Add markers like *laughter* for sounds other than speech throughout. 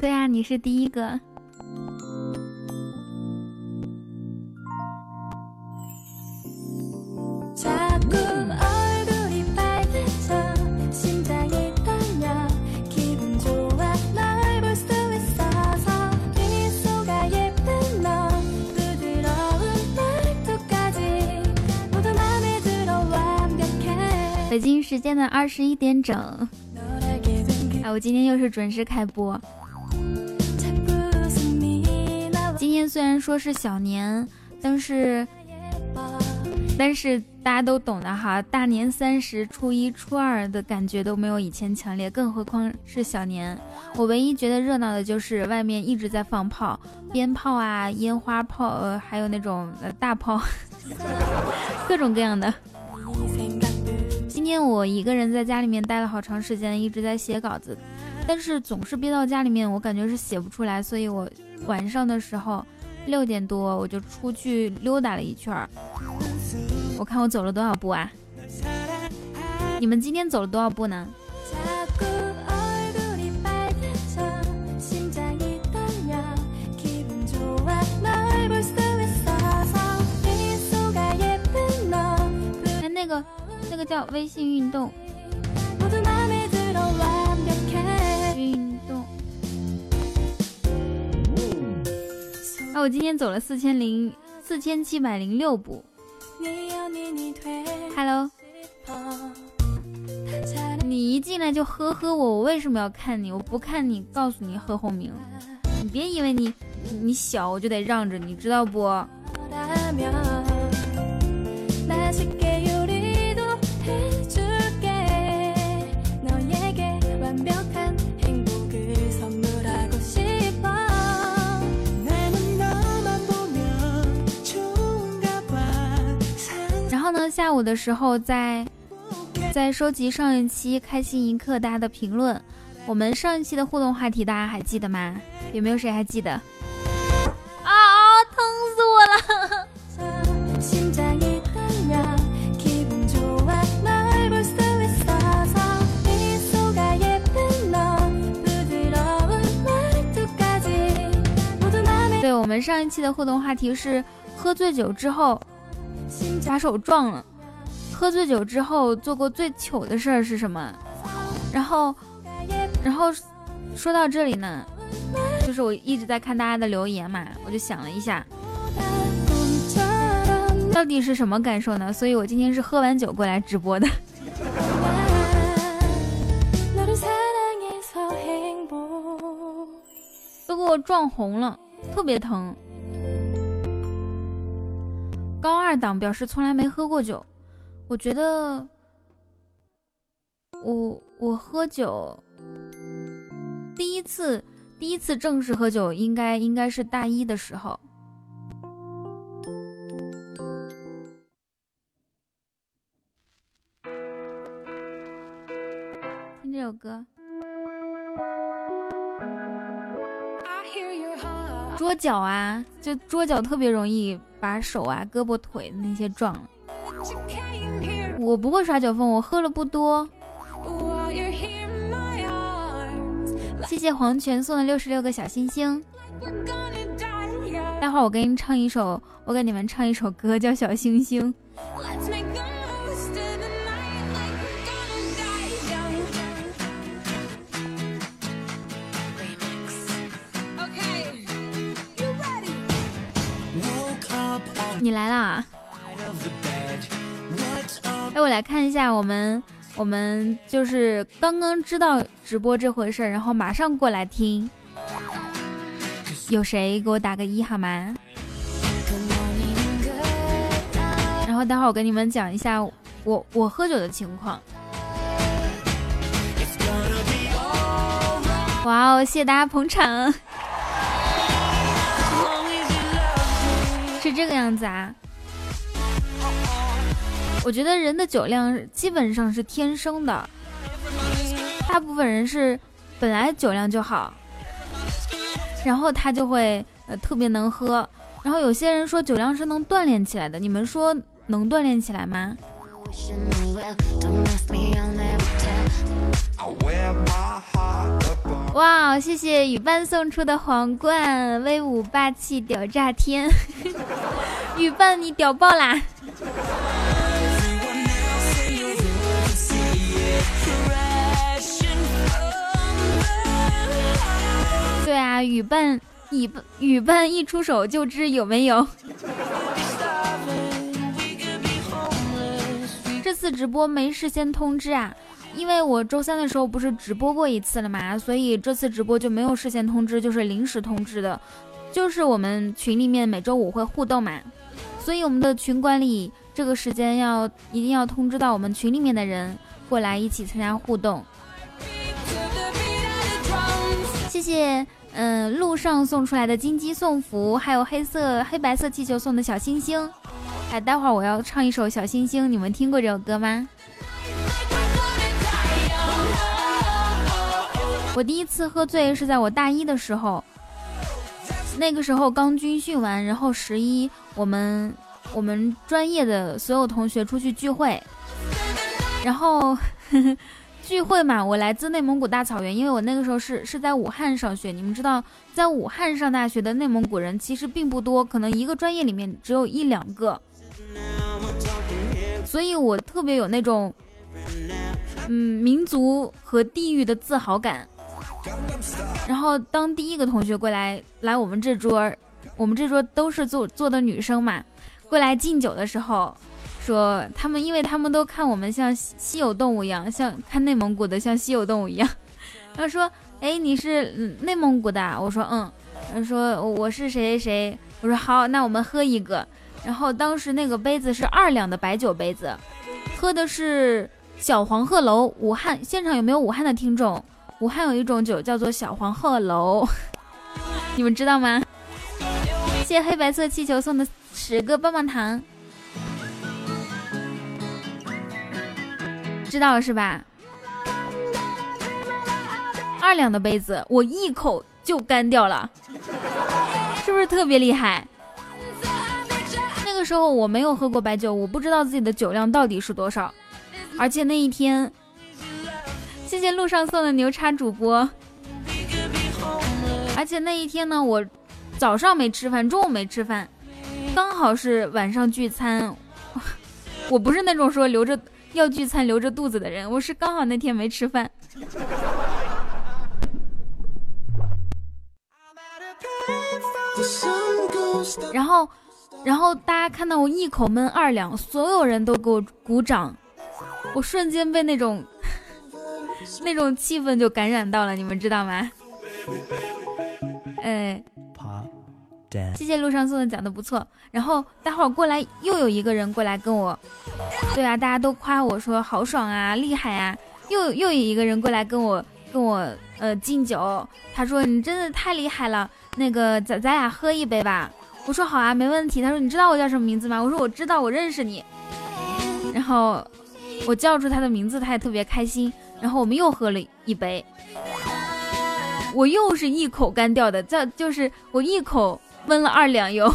对啊，你是第一个。北京时间的二十一点整，哎，我今天又是准时开播。天虽然说是小年，但是但是大家都懂的哈，大年三十、初一、初二的感觉都没有以前强烈，更何况是小年。我唯一觉得热闹的就是外面一直在放炮，鞭炮啊、烟花炮，呃，还有那种呃大炮，*laughs* 各种各样的。今天我一个人在家里面待了好长时间，一直在写稿子，但是总是憋到家里面，我感觉是写不出来，所以我晚上的时候六点多我就出去溜达了一圈儿。我看我走了多少步啊？你们今天走了多少步呢？哎，那个。那个叫微信运动，我今天走了四千零四千七百零六步。Hello，你一进来就呵呵我，我为什么要看你？我不看你，告诉你贺红明，你别以为你你小我就得让着你，知道不？下午的时候在在收集上一期开心一刻大家的评论。我们上一期的互动话题大家还记得吗？有没有谁还记得？啊啊！疼死我了！对我们上一期的互动话题是喝醉酒之后把手撞了，喝醉酒之后做过最糗的事儿是什么？然后，然后说到这里呢，就是我一直在看大家的留言嘛，我就想了一下，到底是什么感受呢？所以我今天是喝完酒过来直播的，都给我撞红了。特别疼。高二党表示从来没喝过酒，我觉得我我喝酒第一次第一次正式喝酒应该应该是大一的时候。听这首歌。桌脚啊，就桌脚特别容易把手啊、胳膊、腿那些撞了。我不会耍酒疯，我喝了不多。谢谢黄泉送的六十六个小星星。待会儿我给你唱一首，我给你们唱一首歌，叫《小星星》。你来啦！哎，我来看一下，我们我们就是刚刚知道直播这回事儿，然后马上过来听。有谁给我打个一好吗？然后待会儿我跟你们讲一下我我喝酒的情况。哇哦，谢谢大家捧场。是这个样子啊，我觉得人的酒量基本上是天生的，大部分人是本来酒量就好，然后他就会呃特别能喝，然后有些人说酒量是能锻炼起来的，你们说能锻炼起来吗？哇，谢谢雨伴送出的皇冠，威武霸气屌炸天！*laughs* 雨伴你屌爆啦！对啊，雨伴雨雨伴一出手就知有没有。这次直播没事先通知啊。因为我周三的时候不是直播过一次了嘛，所以这次直播就没有事先通知，就是临时通知的。就是我们群里面每周五会互动嘛，所以我们的群管理这个时间要一定要通知到我们群里面的人过来一起参加互动。谢谢，嗯，路上送出来的金鸡送福，还有黑色黑白色气球送的小星星。哎，待会儿我要唱一首小星星，你们听过这首歌吗？我第一次喝醉是在我大一的时候，那个时候刚军训完，然后十一我们我们专业的所有同学出去聚会，然后呵 *laughs* 呵聚会嘛，我来自内蒙古大草原，因为我那个时候是是在武汉上学，你们知道，在武汉上大学的内蒙古人其实并不多，可能一个专业里面只有一两个，所以我特别有那种嗯民族和地域的自豪感。然后当第一个同学过来来我们这桌，我们这桌都是坐坐的女生嘛，过来敬酒的时候，说他们因为他们都看我们像稀有动物一样，像看内蒙古的像稀有动物一样。*laughs* 他说：“哎，你是内蒙古的？”我说：“嗯。”他说：“我是谁谁谁。”我说：“好，那我们喝一个。”然后当时那个杯子是二两的白酒杯子，喝的是小黄鹤楼。武汉现场有没有武汉的听众？武汉有一种酒叫做小黄鹤楼，*laughs* 你们知道吗？谢谢黑白色气球送的十个棒棒糖，知道了是吧？二两的杯子，我一口就干掉了，是不是特别厉害？那个时候我没有喝过白酒，我不知道自己的酒量到底是多少，而且那一天。谢谢路上送的牛叉主播，而且那一天呢，我早上没吃饭，中午没吃饭，刚好是晚上聚餐。*laughs* 我不是那种说留着要聚餐留着肚子的人，我是刚好那天没吃饭。然后，然后大家看到我一口闷二两，所有人都给我鼓掌，我瞬间被那种。那种气氛就感染到了，你们知道吗？哎，谢谢路上送的讲的不错。然后待会儿过来又有一个人过来跟我，对啊，大家都夸我说好爽啊，厉害啊。又又有一个人过来跟我跟我呃敬酒，他说你真的太厉害了，那个咱咱俩喝一杯吧。我说好啊，没问题。他说你知道我叫什么名字吗？我说我知道，我认识你。然后我叫出他的名字，他也特别开心。然后我们又喝了一杯，我又是一口干掉的，这就是我一口闷了二两油，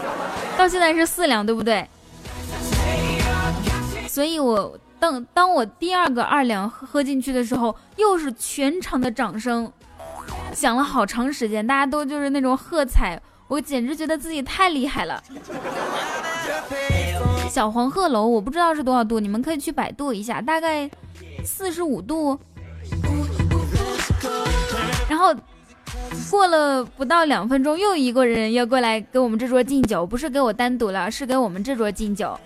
*laughs* 到现在是四两，对不对？所以我当当我第二个二两喝进去的时候，又是全场的掌声，响了好长时间，大家都就是那种喝彩，我简直觉得自己太厉害了。小黄鹤楼，我不知道是多少度，你们可以去百度一下，大概。四十五度，然后过了不到两分钟，又一个人要过来给我们这桌敬酒，不是给我单独了，是给我们这桌敬酒。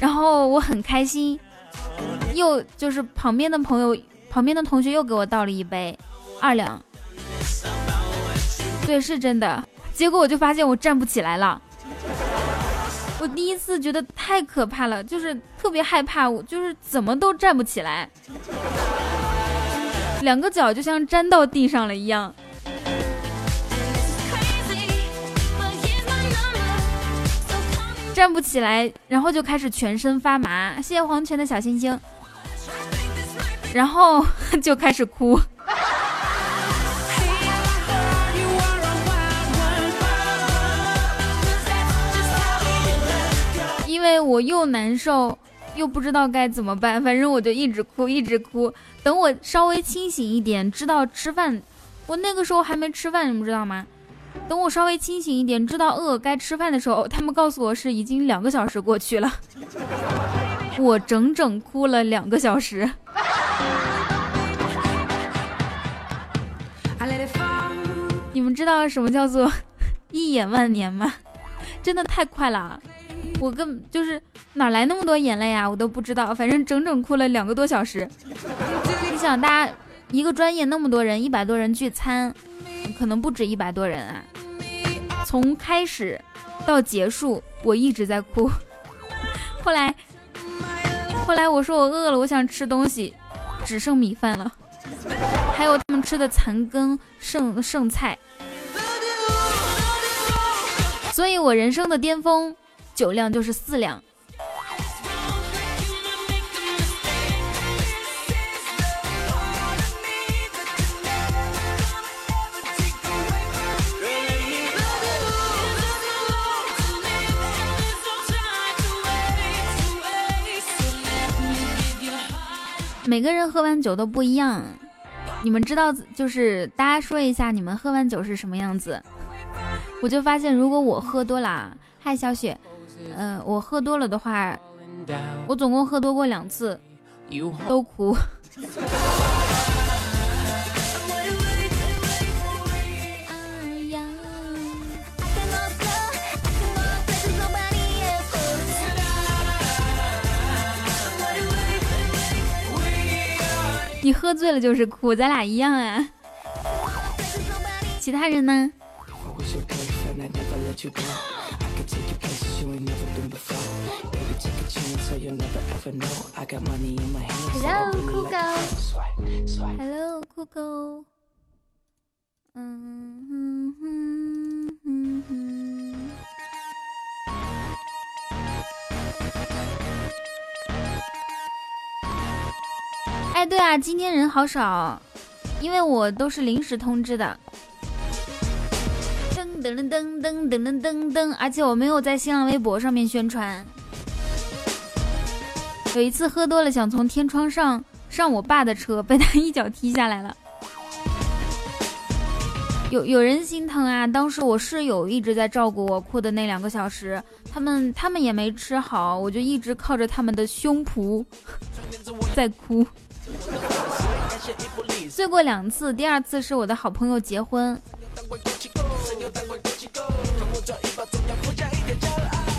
然后我很开心，又就是旁边的朋友、旁边的同学又给我倒了一杯二两，对，是真的。结果我就发现我站不起来了。我第一次觉得太可怕了，就是特别害怕，我就是怎么都站不起来，两个脚就像粘到地上了一样，站不起来，然后就开始全身发麻。谢谢黄泉的小星星，然后 *laughs* 就开始哭。因为我又难受又不知道该怎么办，反正我就一直哭，一直哭。等我稍微清醒一点，知道吃饭，我那个时候还没吃饭，你们知道吗？等我稍微清醒一点，知道饿该吃饭的时候，他们告诉我是已经两个小时过去了。我整整哭了两个小时。你们知道什么叫做一眼万年吗？真的太快了，我根就是哪来那么多眼泪啊？我都不知道，反正整整哭了两个多小时。你想，大家一个专业那么多人，一百多人聚餐，可能不止一百多人啊。从开始到结束，我一直在哭。*laughs* 后来，后来我说我饿了，我想吃东西，只剩米饭了，还有他们吃的残羹剩剩菜。所以我人生的巅峰酒量就是四两。每个人喝完酒都不一样，你们知道，就是大家说一下，你们喝完酒是什么样子？我就发现，如果我喝多了，嗨，小雪，嗯，我喝多了的话，我总共喝多过两次，都哭。你喝醉了就是哭，咱俩一样啊。其他人呢 *laughs* Hello，酷狗。Hello，酷狗。嗯哼哼哼哼。哎，对啊，今天人好少，因为我都是临时通知的。噔噔噔噔噔噔噔，而且我没有在新浪微博上面宣传。有一次喝多了，想从天窗上上我爸的车，被他一脚踢下来了。有有人心疼啊！当时我室友一直在照顾我，哭的那两个小时，他们他们也没吃好，我就一直靠着他们的胸脯 *laughs* 在哭。醉过两次，第二次是我的好朋友结婚。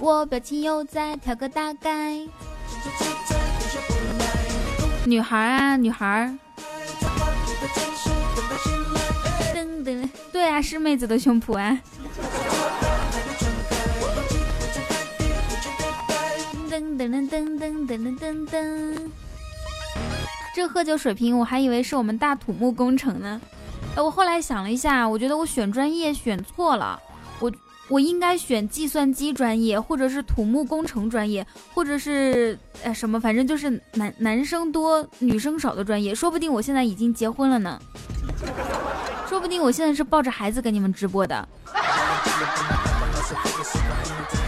我表情悠哉调个大概。女孩啊，女孩。*laughs* 噔噔，对啊，是妹子的胸脯啊。噔噔噔噔噔噔噔噔。这喝酒水平，我还以为是我们大土木工程呢。我后来想了一下，我觉得我选专业选错了。我我应该选计算机专业，或者是土木工程专业，或者是呃什么，反正就是男男生多女生少的专业。说不定我现在已经结婚了呢。说不定我现在是抱着孩子给你们直播的。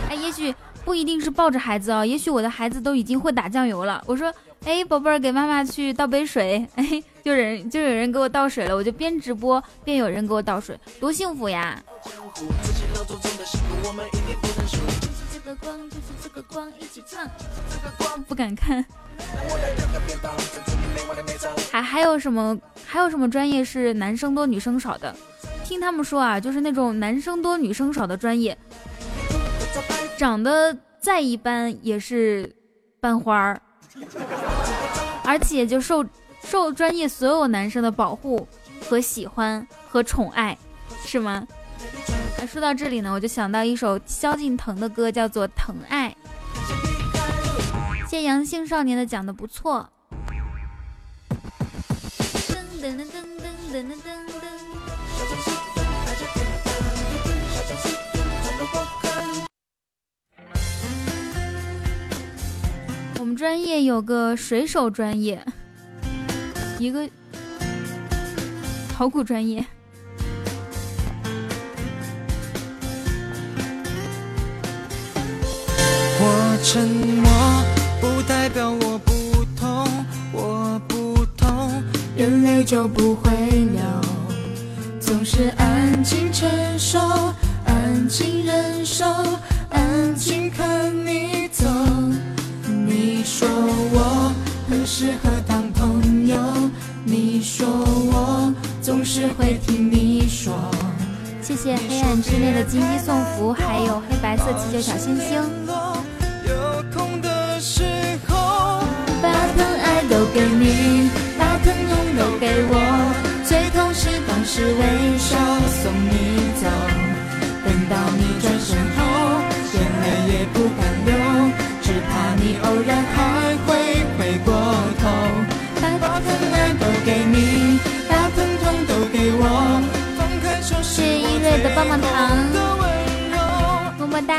哎，也许不一定是抱着孩子哦，也许我的孩子都已经会打酱油了。我说。哎，宝贝儿，给妈妈去倒杯水。哎，就人就有人给我倒水了，我就边直播边有人给我倒水，多幸福呀！不敢看。还还有什么？还有什么专业是男生多女生少的？听他们说啊，就是那种男生多女生少的专业，长得再一般也是班花儿。而且就受受专业所有男生的保护和喜欢和宠爱，是吗？那说到这里呢，我就想到一首萧敬腾的歌，叫做《疼爱》。谢阳性少年的讲的不错。噔噔噔噔噔噔噔。我们专业有个水手专业，一个考古专业。我沉默不代表我不痛，我不痛，眼泪就不会流。总是安静承受，安静忍受，安静看你走。你说我很适合是会听你说。谢谢黑暗之内的金鸡送福，还有黑白色气球小星星。有空的时候，把疼爱都给你，把疼痛都给我。最痛是当时微笑送你走，等到你转身后，眼泪也不敢流，只怕你偶然还会的棒棒糖，么么哒。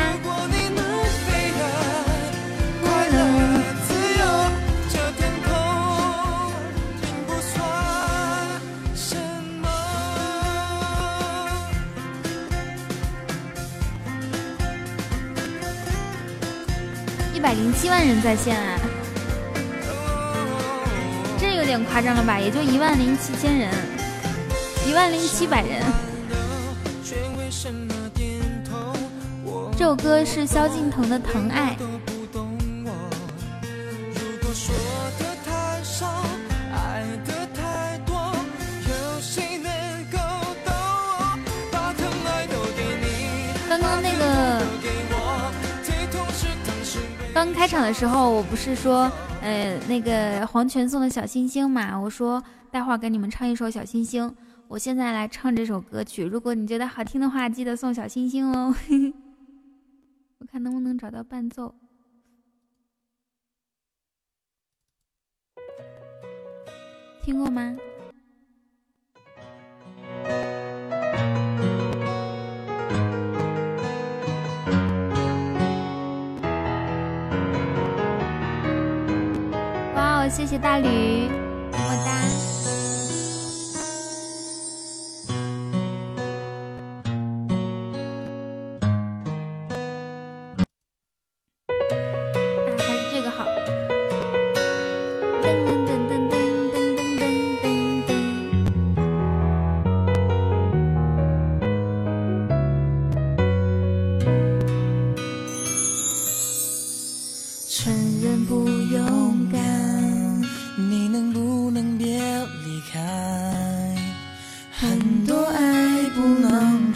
一百零七万人在线啊，这有点夸张了吧？也就一万零七千人，一万零七百人。这首歌是萧敬腾的《疼爱》。刚刚那个刚开场的时候，我不是说，呃，那个黄泉送的《小星星》嘛，我说待会儿给你们唱一首《小星星》。我现在来唱这首歌曲，如果你觉得好听的话，记得送小星星哦。*laughs* 我看能不能找到伴奏。听过吗？哇哦，谢谢大驴，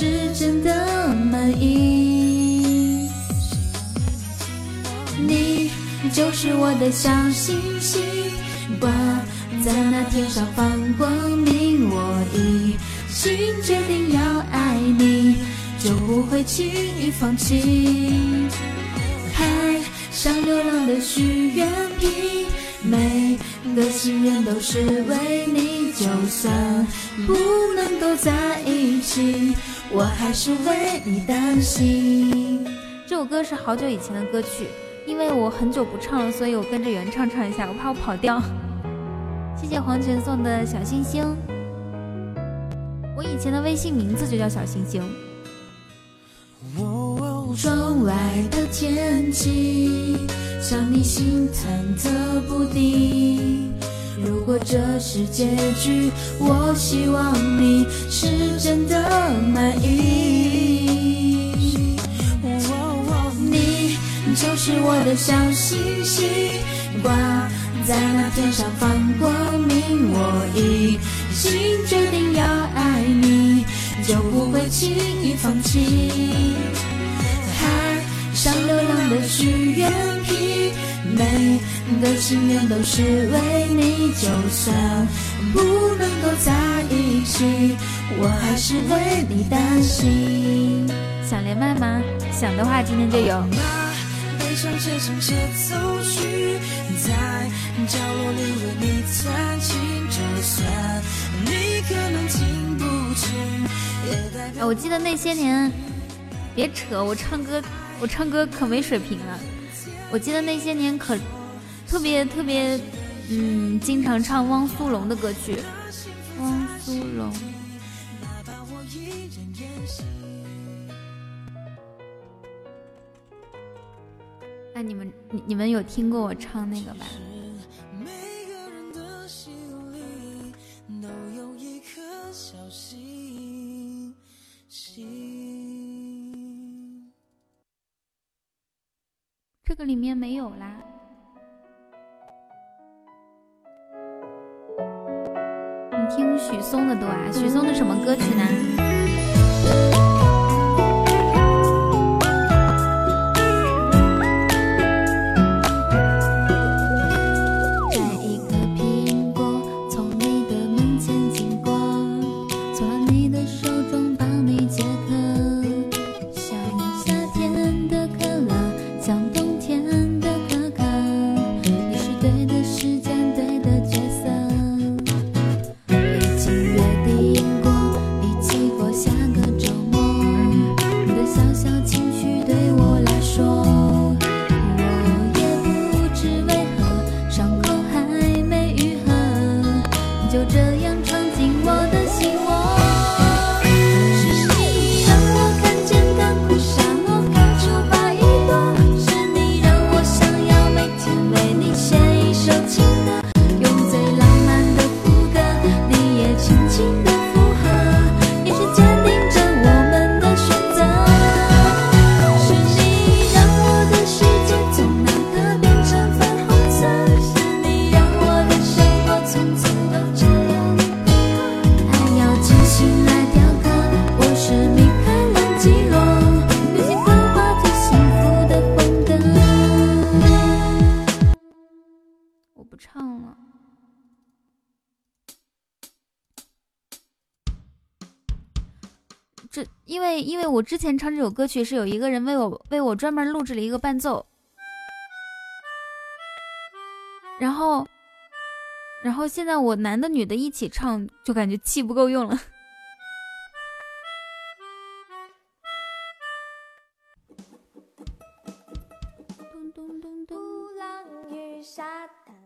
是真的满意。你就是我的小星星，挂在那天上放光明。我已经决定要爱你，就不会轻易放弃。海上流浪的许愿瓶，每个心愿都是为你，就算不能够在一起，我还是为你担心。这首歌是好久以前的歌曲，因为我很久不唱了，所以我跟着原唱唱一下，我怕我跑调。谢谢黄泉送的小星星，我以前的微信名字就叫小星星。窗外的天气，像你心忐忑不定。如果这是结局，我希望你是真的满意。你就是我的小星星，挂在那天上放光明。我已经决定要爱你，就不会轻易放弃。海上流浪的许愿瓶，每个都是为你，就算不能够在一起，我还是为你担心。想连麦吗？想的话，今天就有。悲伤奏曲，在角落里为你弹琴，就算你可能听不清，也代哎，表我记得那些年，别扯，我唱歌我唱歌可没水平了。我记得那些年可特别特别，嗯，经常唱汪苏泷的歌曲。汪苏泷，那。你们你你们有听过我唱那个吧？这个里面没有啦。你听许嵩的多啊？许嵩的什么歌曲呢？这因为因为我之前唱这首歌曲是有一个人为我为我专门录制了一个伴奏，然后然后现在我男的女的一起唱，就感觉气不够用了。咚咚咚咚，浪与沙滩。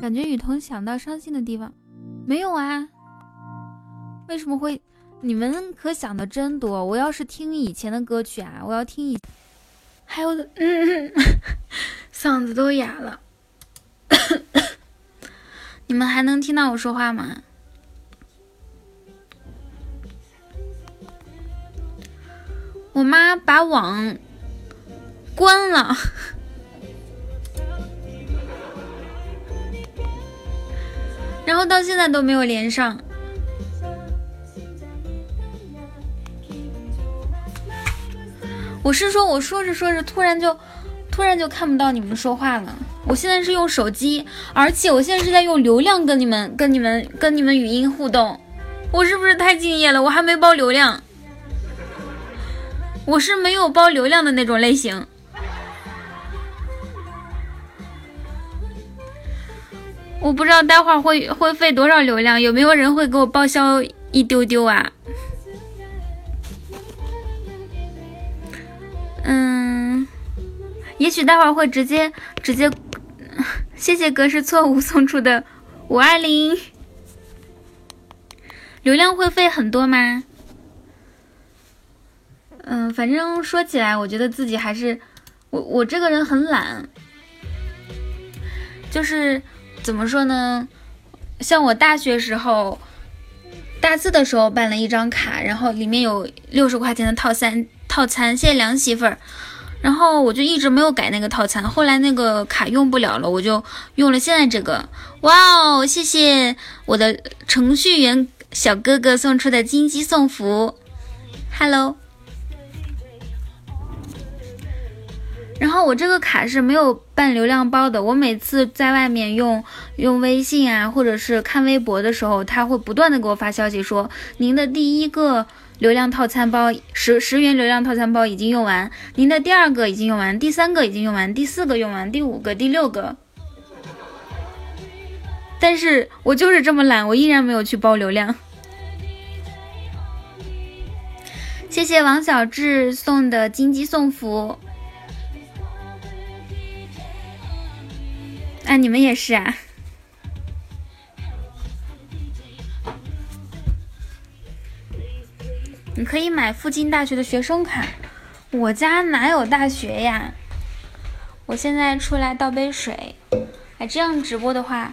感觉雨桐想到伤心的地方，没有啊？为什么会？你们可想的真多。我要是听以前的歌曲啊，我要听以，还有，嗯，*laughs* 嗓子都哑了。*coughs* 你们还能听到我说话吗？我妈把网关了。然后到现在都没有连上。我是说，我说着说着，突然就，突然就看不到你们说话了。我现在是用手机，而且我现在是在用流量跟你们、跟你们、跟你们语音互动。我是不是太敬业了？我还没包流量，我是没有包流量的那种类型。我不知道待会儿会会费多少流量，有没有人会给我报销一丢丢啊？嗯，也许待会儿会直接直接，谢谢格式错误送出的五二零，流量会费很多吗？嗯，反正说起来，我觉得自己还是我我这个人很懒，就是。怎么说呢？像我大学时候，大四的时候办了一张卡，然后里面有六十块钱的套餐套餐，谢谢梁媳妇儿。然后我就一直没有改那个套餐，后来那个卡用不了了，我就用了现在这个。哇哦，谢谢我的程序员小哥哥送出的金鸡送福，Hello。然后我这个卡是没有办流量包的，我每次在外面用用微信啊，或者是看微博的时候，他会不断的给我发消息说您的第一个流量套餐包十十元流量套餐包已经用完，您的第二个已经用完，第三个已经用完，第四个用完，第五个、第六个。但是我就是这么懒，我依然没有去包流量。谢谢王小志送的金鸡送福。你们也是啊？你可以买附近大学的学生卡。我家哪有大学呀？我现在出来倒杯水。哎，这样直播的话，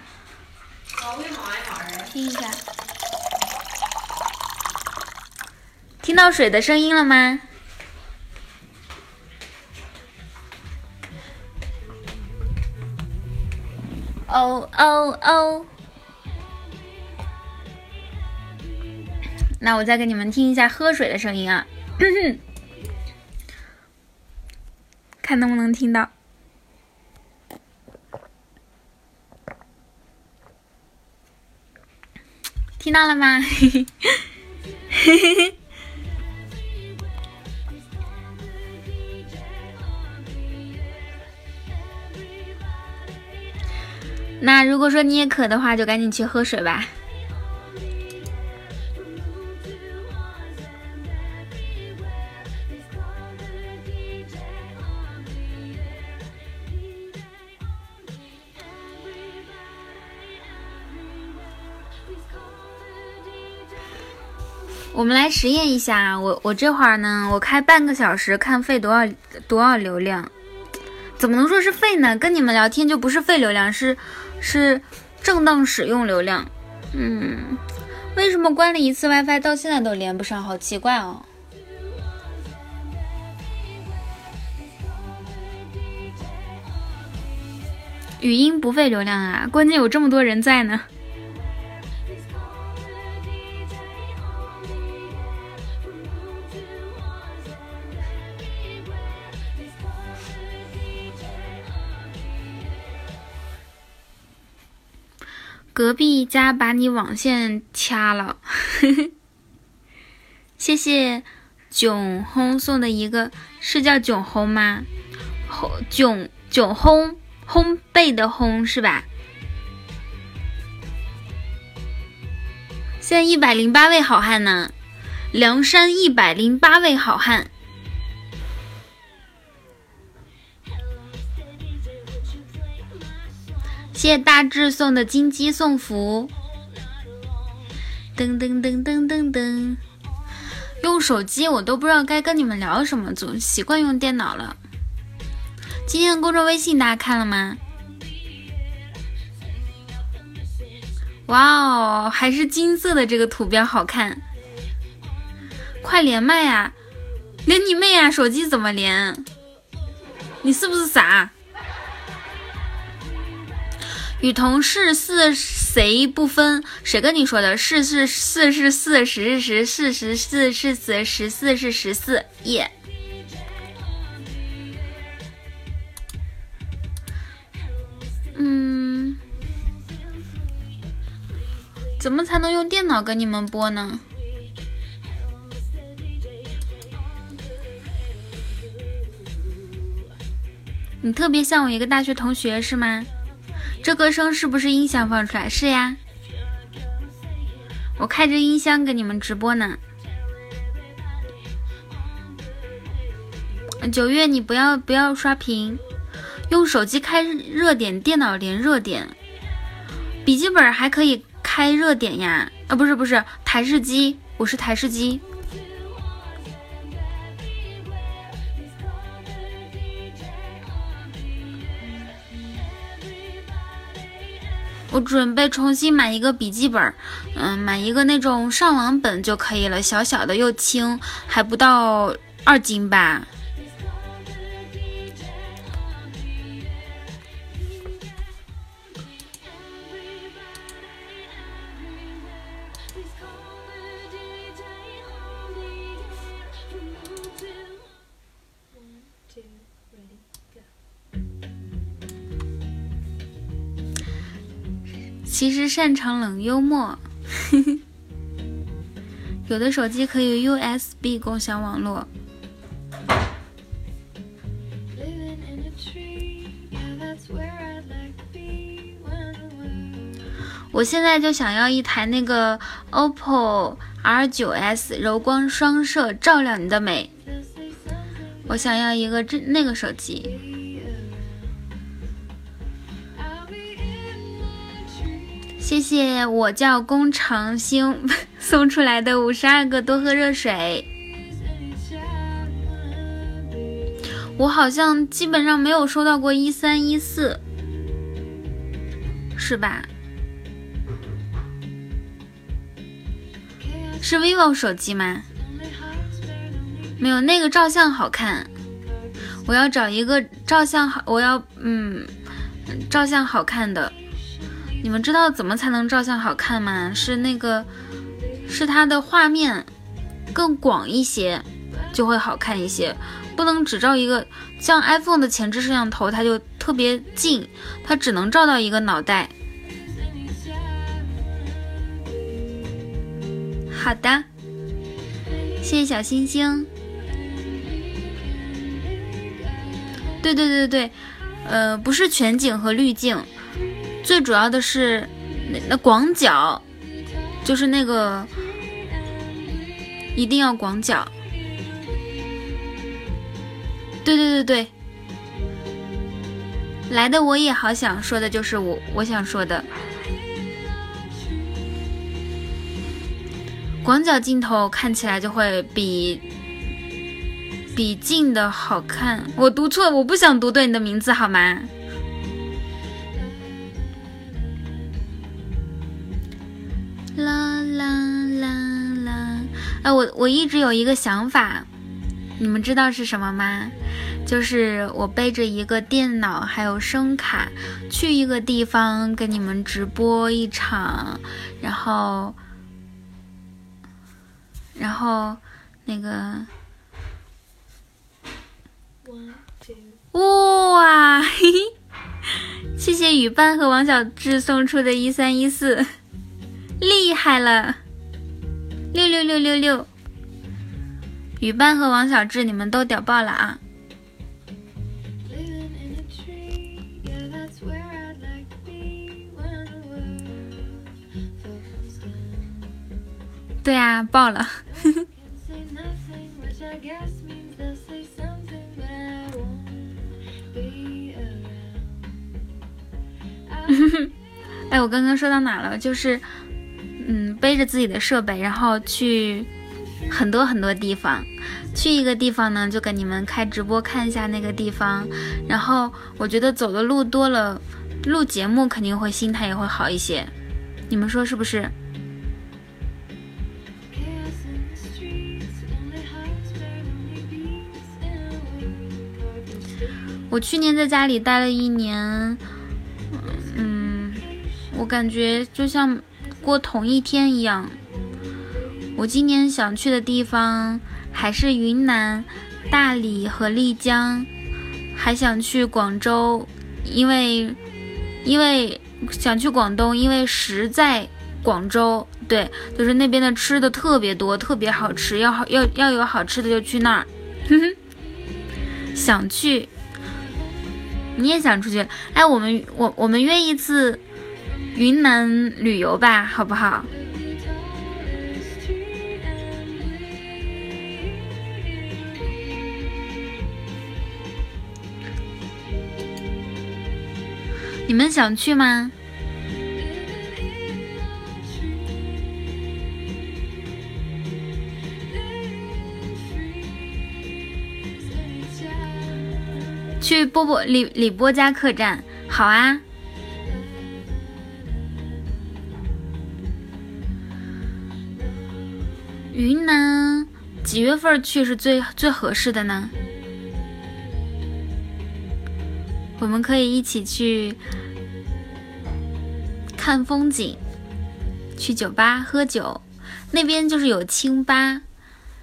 听一下，听到水的声音了吗？哦哦哦！那我再给你们听一下喝水的声音啊，*clears throat* 看能不能听到。听到了吗？嘿嘿嘿嘿那如果说你也渴的话，就赶紧去喝水吧。我们来实验一下，我我这会儿呢，我开半个小时，看费多少多少流量？怎么能说是费呢？跟你们聊天就不是费流量，是是正当使用流量。嗯，为什么关了一次 WiFi 到现在都连不上？好奇怪哦！语音不费流量啊，关键有这么多人在呢。隔壁家把你网线掐了，*laughs* 谢谢囧轰送的一个，是叫囧轰吗？轰囧囧轰烘焙的烘是吧？现在一百零八位好汉呢，梁山一百零八位好汉。谢谢大志送的金鸡送福，噔噔噔噔噔噔。用手机我都不知道该跟你们聊什么，总习惯用电脑了。今天的公众微信大家看了吗？哇哦，还是金色的这个图标好看。快连麦呀！连你妹啊！手机怎么连？你是不是傻？与同事四谁不分？谁跟你说的？是是四是四十是十四十四是四十四是十四耶。嗯，怎么才能用电脑跟你们播呢？你特别像我一个大学同学是吗？这歌声是不是音响放出来？是呀，我开着音箱给你们直播呢。九月，你不要不要刷屏，用手机开热点，电脑连热点，笔记本还可以开热点呀。啊，不是不是，台式机，我是台式机。我准备重新买一个笔记本，嗯，买一个那种上网本就可以了，小小的又轻，还不到二斤吧。其实擅长冷幽默，*laughs* 有的手机可以 USB 共享网络。我现在就想要一台那个 OPPO R9S 柔光双摄，照亮你的美。我想要一个这那个手机。谢谢我叫宫长兴送出来的五十二个多喝热水。我好像基本上没有收到过一三一四，是吧？是 vivo 手机吗？没有，那个照相好看。我要找一个照相好，我要嗯，照相好看的。你们知道怎么才能照相好看吗？是那个，是它的画面更广一些，就会好看一些。不能只照一个，像 iPhone 的前置摄像头，它就特别近，它只能照到一个脑袋。好的，谢谢小星星。对对对对，呃，不是全景和滤镜，最主要的是那那广角，就是那个一定要广角。对对对对，来的我也好想说的就是我我想说的。广角镜头看起来就会比比近的好看。我读错，我不想读对你的名字好吗？啦！哎，我我一直有一个想法，你们知道是什么吗？就是我背着一个电脑还有声卡，去一个地方跟你们直播一场，然后。然后，那个，哇，嘿嘿，谢谢雨伴和王小志送出的一三一四，厉害了，六六六六六，雨班和王小志你们都屌爆了啊！对啊，爆了！*laughs* 哎，我刚刚说到哪了？就是，背着自己的设备，然后去很多很多地方。去一个地方呢，就给你们开直播看一下那个地方。然后我觉得走的路多了，录节目肯定会心态也会好一些。你们说是不是？我去年在家里待了一年，嗯，我感觉就像过同一天一样。我今年想去的地方还是云南、大理和丽江，还想去广州，因为因为想去广东，因为实在广州，对，就是那边的吃的特别多，特别好吃，要好要要有好吃的就去那儿，哼哼，想去。你也想出去？哎，我们我我们约一次云南旅游吧，好不好？你们想去吗？去波波李李波家客栈，好啊。云南几月份去是最最合适的呢？我们可以一起去看风景，去酒吧喝酒，那边就是有清吧，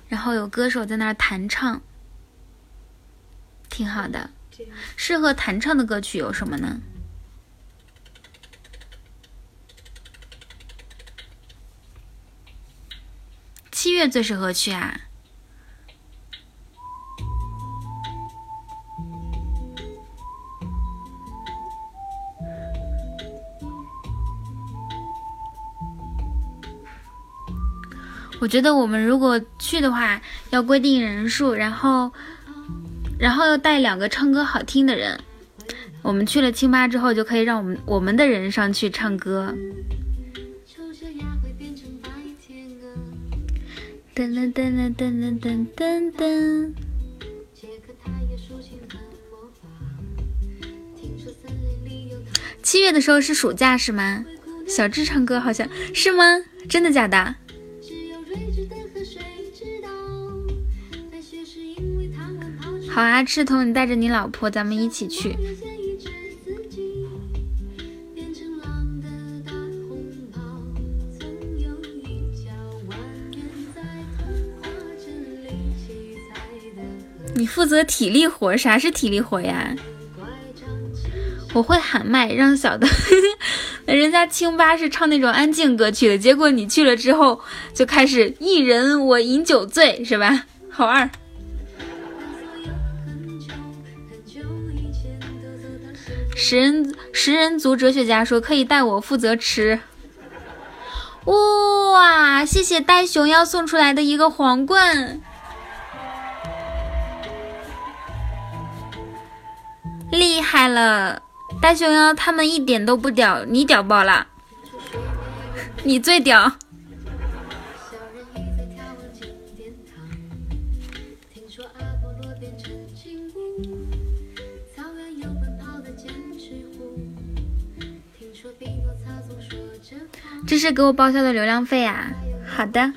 然后有歌手在那儿弹唱，挺好的。适合弹唱的歌曲有什么呢？七月最适合去啊。我觉得我们如果去的话，要规定人数，然后，然后要带两个唱歌好听的人。我们去了清吧之后，就可以让我们我们的人上去唱歌。噔噔噔噔噔噔噔噔。七月的时候是暑假是吗？小智唱歌好像是吗？真的假的？好啊，赤瞳，你带着你老婆，咱们一起去。负责体力活，啥是体力活呀？我会喊麦，让小的。*laughs* 人家清吧是唱那种安静歌曲的，结果你去了之后就开始一人我饮酒醉，是吧？好二。食人食人族哲学家说可以带我负责吃。哇，谢谢呆熊要送出来的一个皇冠，厉害了！大熊妖他们一点都不屌，你屌爆了，*laughs* 你最屌。这是给我报销的流量费啊！好的，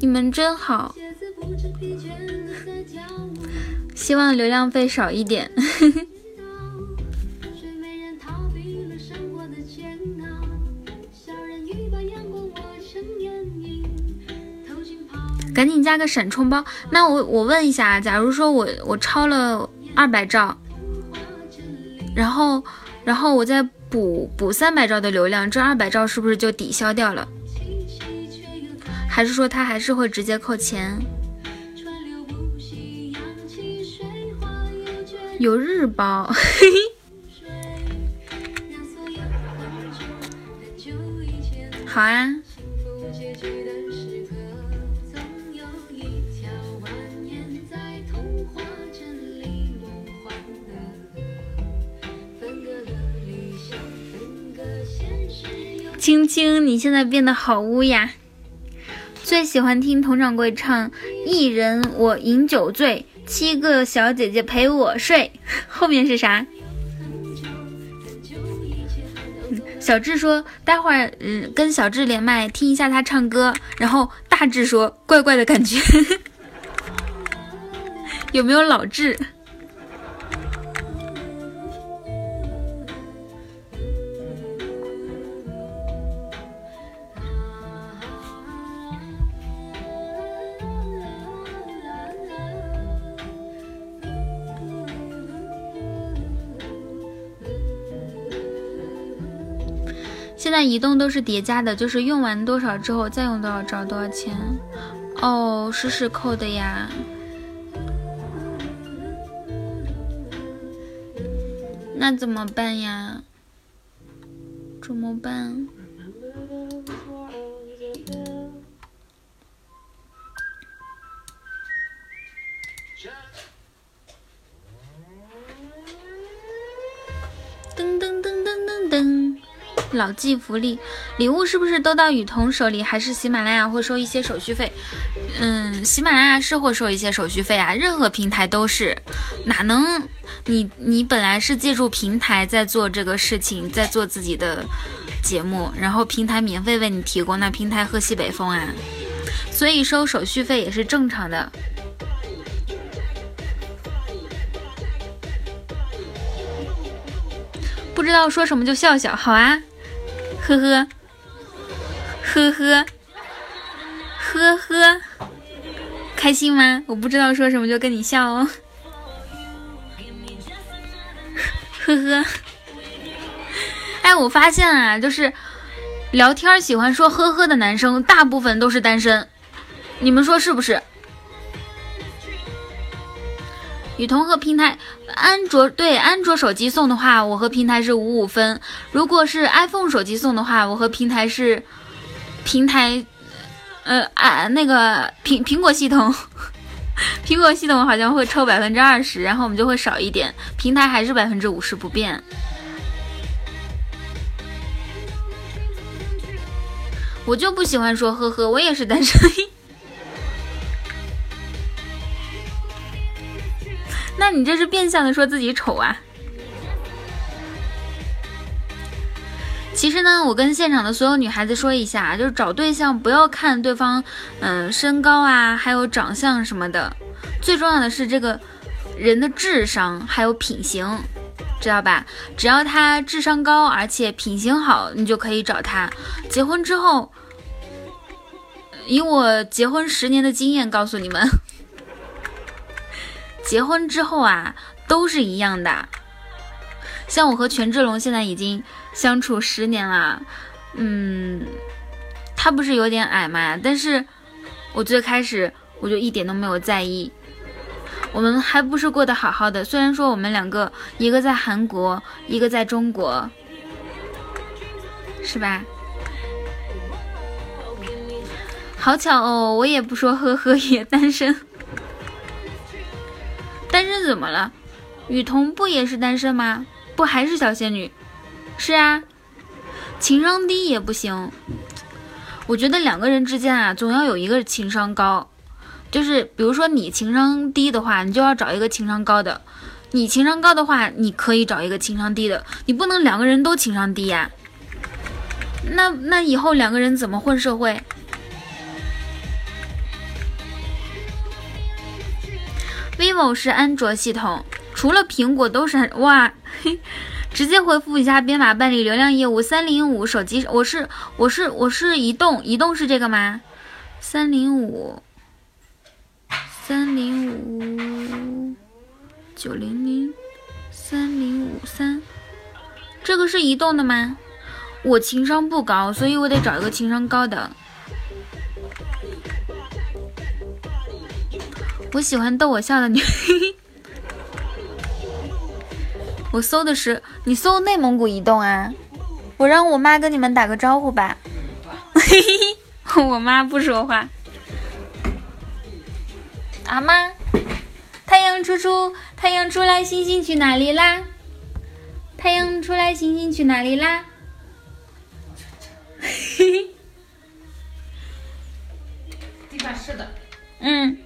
你们真好，希望流量费少一点。*laughs* 赶紧加个闪充包。那我我问一下，假如说我我超了二百兆，然后。然后我再补补三百兆的流量，这二百兆是不是就抵消掉了？还是说他还是会直接扣钱？有日包，*laughs* 好啊。青青，你现在变得好污呀！最喜欢听佟掌柜唱“一人我饮酒醉，七个小姐姐陪我睡”，*laughs* 后面是啥？小智说：“待会儿，嗯，跟小智连麦听一下他唱歌。”然后大智说：“怪怪的感觉，*laughs* 有没有老智？”现在移动都是叠加的，就是用完多少之后再用多少找多少钱？哦，是是扣的呀。那怎么办呀？怎么办？老骥福利礼物是不是都到雨桐手里？还是喜马拉雅会收一些手续费？嗯，喜马拉雅是会收一些手续费啊，任何平台都是，哪能你你本来是借助平台在做这个事情，在做自己的节目，然后平台免费为你提供，那平台喝西北风啊，所以收手续费也是正常的。不知道说什么就笑笑，好啊。呵呵，呵呵，呵呵，开心吗？我不知道说什么就跟你笑哦。*laughs* 呵呵，哎，我发现啊，就是聊天喜欢说呵呵的男生，大部分都是单身，你们说是不是？雨桐和平台，安卓对安卓手机送的话，我和平台是五五分；如果是 iPhone 手机送的话，我和平台是平台，呃啊那个苹苹果系统，*laughs* 苹果系统好像会抽百分之二十，然后我们就会少一点，平台还是百分之五十不变。我就不喜欢说呵呵，我也是单身。那你这是变相的说自己丑啊？其实呢，我跟现场的所有女孩子说一下，就是找对象不要看对方，嗯，身高啊，还有长相什么的，最重要的是这个人的智商还有品行，知道吧？只要他智商高，而且品行好，你就可以找他。结婚之后，以我结婚十年的经验告诉你们。结婚之后啊，都是一样的。像我和权志龙现在已经相处十年了，嗯，他不是有点矮嘛？但是我最开始我就一点都没有在意。我们还不是过得好好的，虽然说我们两个一个在韩国，一个在中国，是吧？好巧哦，我也不说呵呵，也单身。单身怎么了？雨桐不也是单身吗？不还是小仙女？是啊，情商低也不行。我觉得两个人之间啊，总要有一个情商高。就是比如说你情商低的话，你就要找一个情商高的；你情商高的话，你可以找一个情商低的。你不能两个人都情商低呀。那那以后两个人怎么混社会？vivo 是安卓系统，除了苹果都是哇，嘿直接回复一下编码办理流量业务三零五手机，我是我是我是移动，移动是这个吗？三零五三零五九零零三零五三，这个是移动的吗？我情商不高，所以我得找一个情商高的。我喜欢逗我笑的女，*laughs* 我搜的是你搜内蒙古移动啊，我让我妈跟你们打个招呼吧，*laughs* 我妈不说话。阿妈，太阳出出，太阳出来，星星去哪里啦？太阳出来，星星去哪里啦？嘿嘿。地板是的。嗯。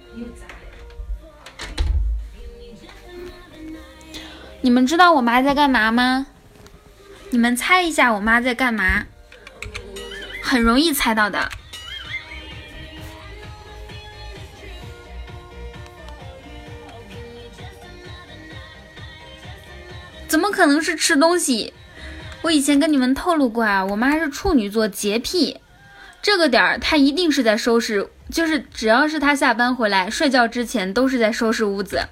你们知道我妈在干嘛吗？你们猜一下我妈在干嘛？很容易猜到的。怎么可能是吃东西？我以前跟你们透露过啊，我妈是处女座，洁癖。这个点儿她一定是在收拾，就是只要是她下班回来，睡觉之前都是在收拾屋子。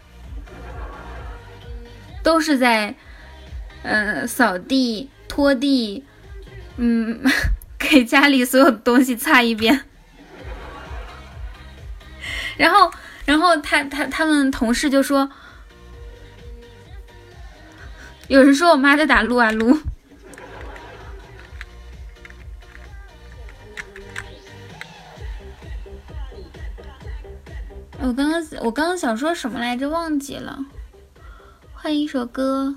都是在，嗯，扫地、拖地，嗯，*laughs* 给家里所有东西擦一遍。然后，然后他他他们同事就说，有人说我妈在打撸啊撸。我刚刚我刚刚想说什么来着，忘记了。换一首歌。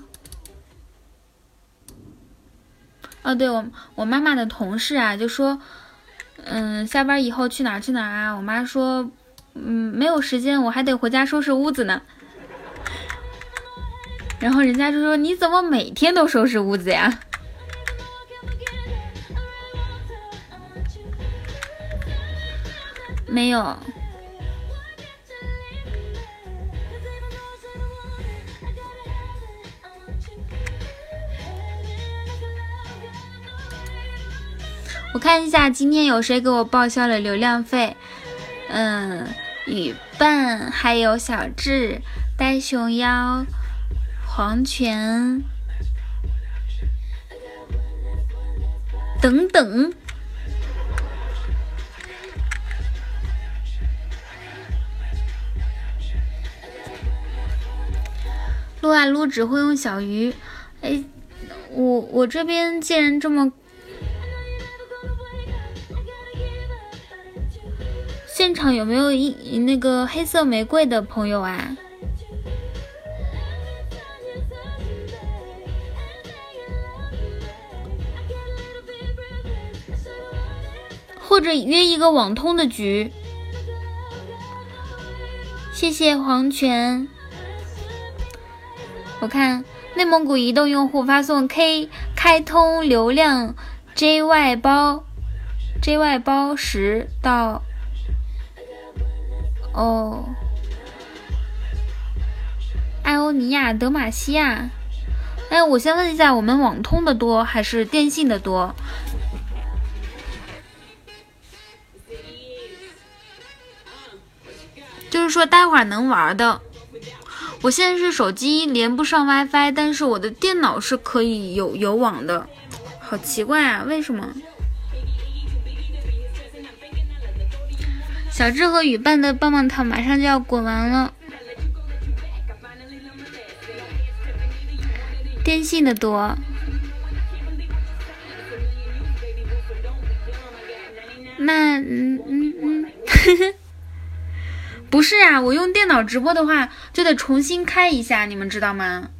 哦，对，我我妈妈的同事啊，就说，嗯，下班以后去哪儿去哪儿啊？我妈说，嗯，没有时间，我还得回家收拾屋子呢。然后人家就说，你怎么每天都收拾屋子呀？没有。我看一下今天有谁给我报销了流量费。嗯雨伴还有小智呆熊妖黄泉等等。撸啊撸只会用小鱼。哎我我这边竟然这么现场有没有一那个黑色玫瑰的朋友啊？或者约一个网通的局。谢谢黄泉。我看内蒙古移动用户发送 K 开通流量 JY 包，JY 包十到哦，艾欧尼亚、德玛西亚。哎，我先问一下，我们网通的多还是电信的多？就是说，待会儿能玩的。我现在是手机连不上 WiFi，但是我的电脑是可以有有网的，好奇怪啊，为什么？小智和雨伴的棒棒糖马上就要滚完了，电信的多。那嗯嗯嗯，*laughs* 不是啊，我用电脑直播的话，就得重新开一下，你们知道吗？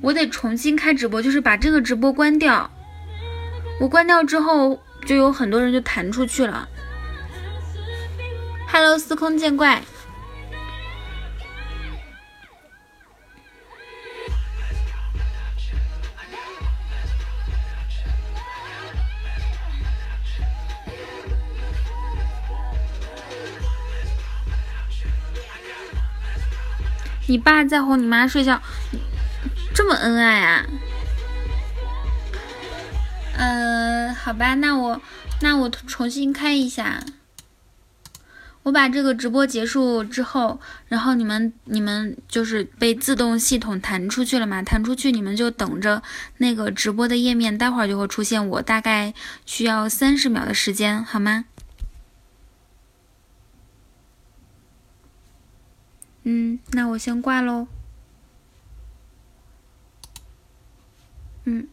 我得重新开直播，就是把这个直播关掉。我关掉之后，就有很多人就弹出去了。Hello，司空见惯。你爸在哄你妈睡觉，这么恩爱啊？嗯，好吧，那我那我重新开一下。我把这个直播结束之后然后你们你们就是被自动系统弹出去了嘛弹出去你们就等着那个直播的页面待会儿就会出现我大概需要三十秒的时间好吗？嗯那我先挂喽嗯。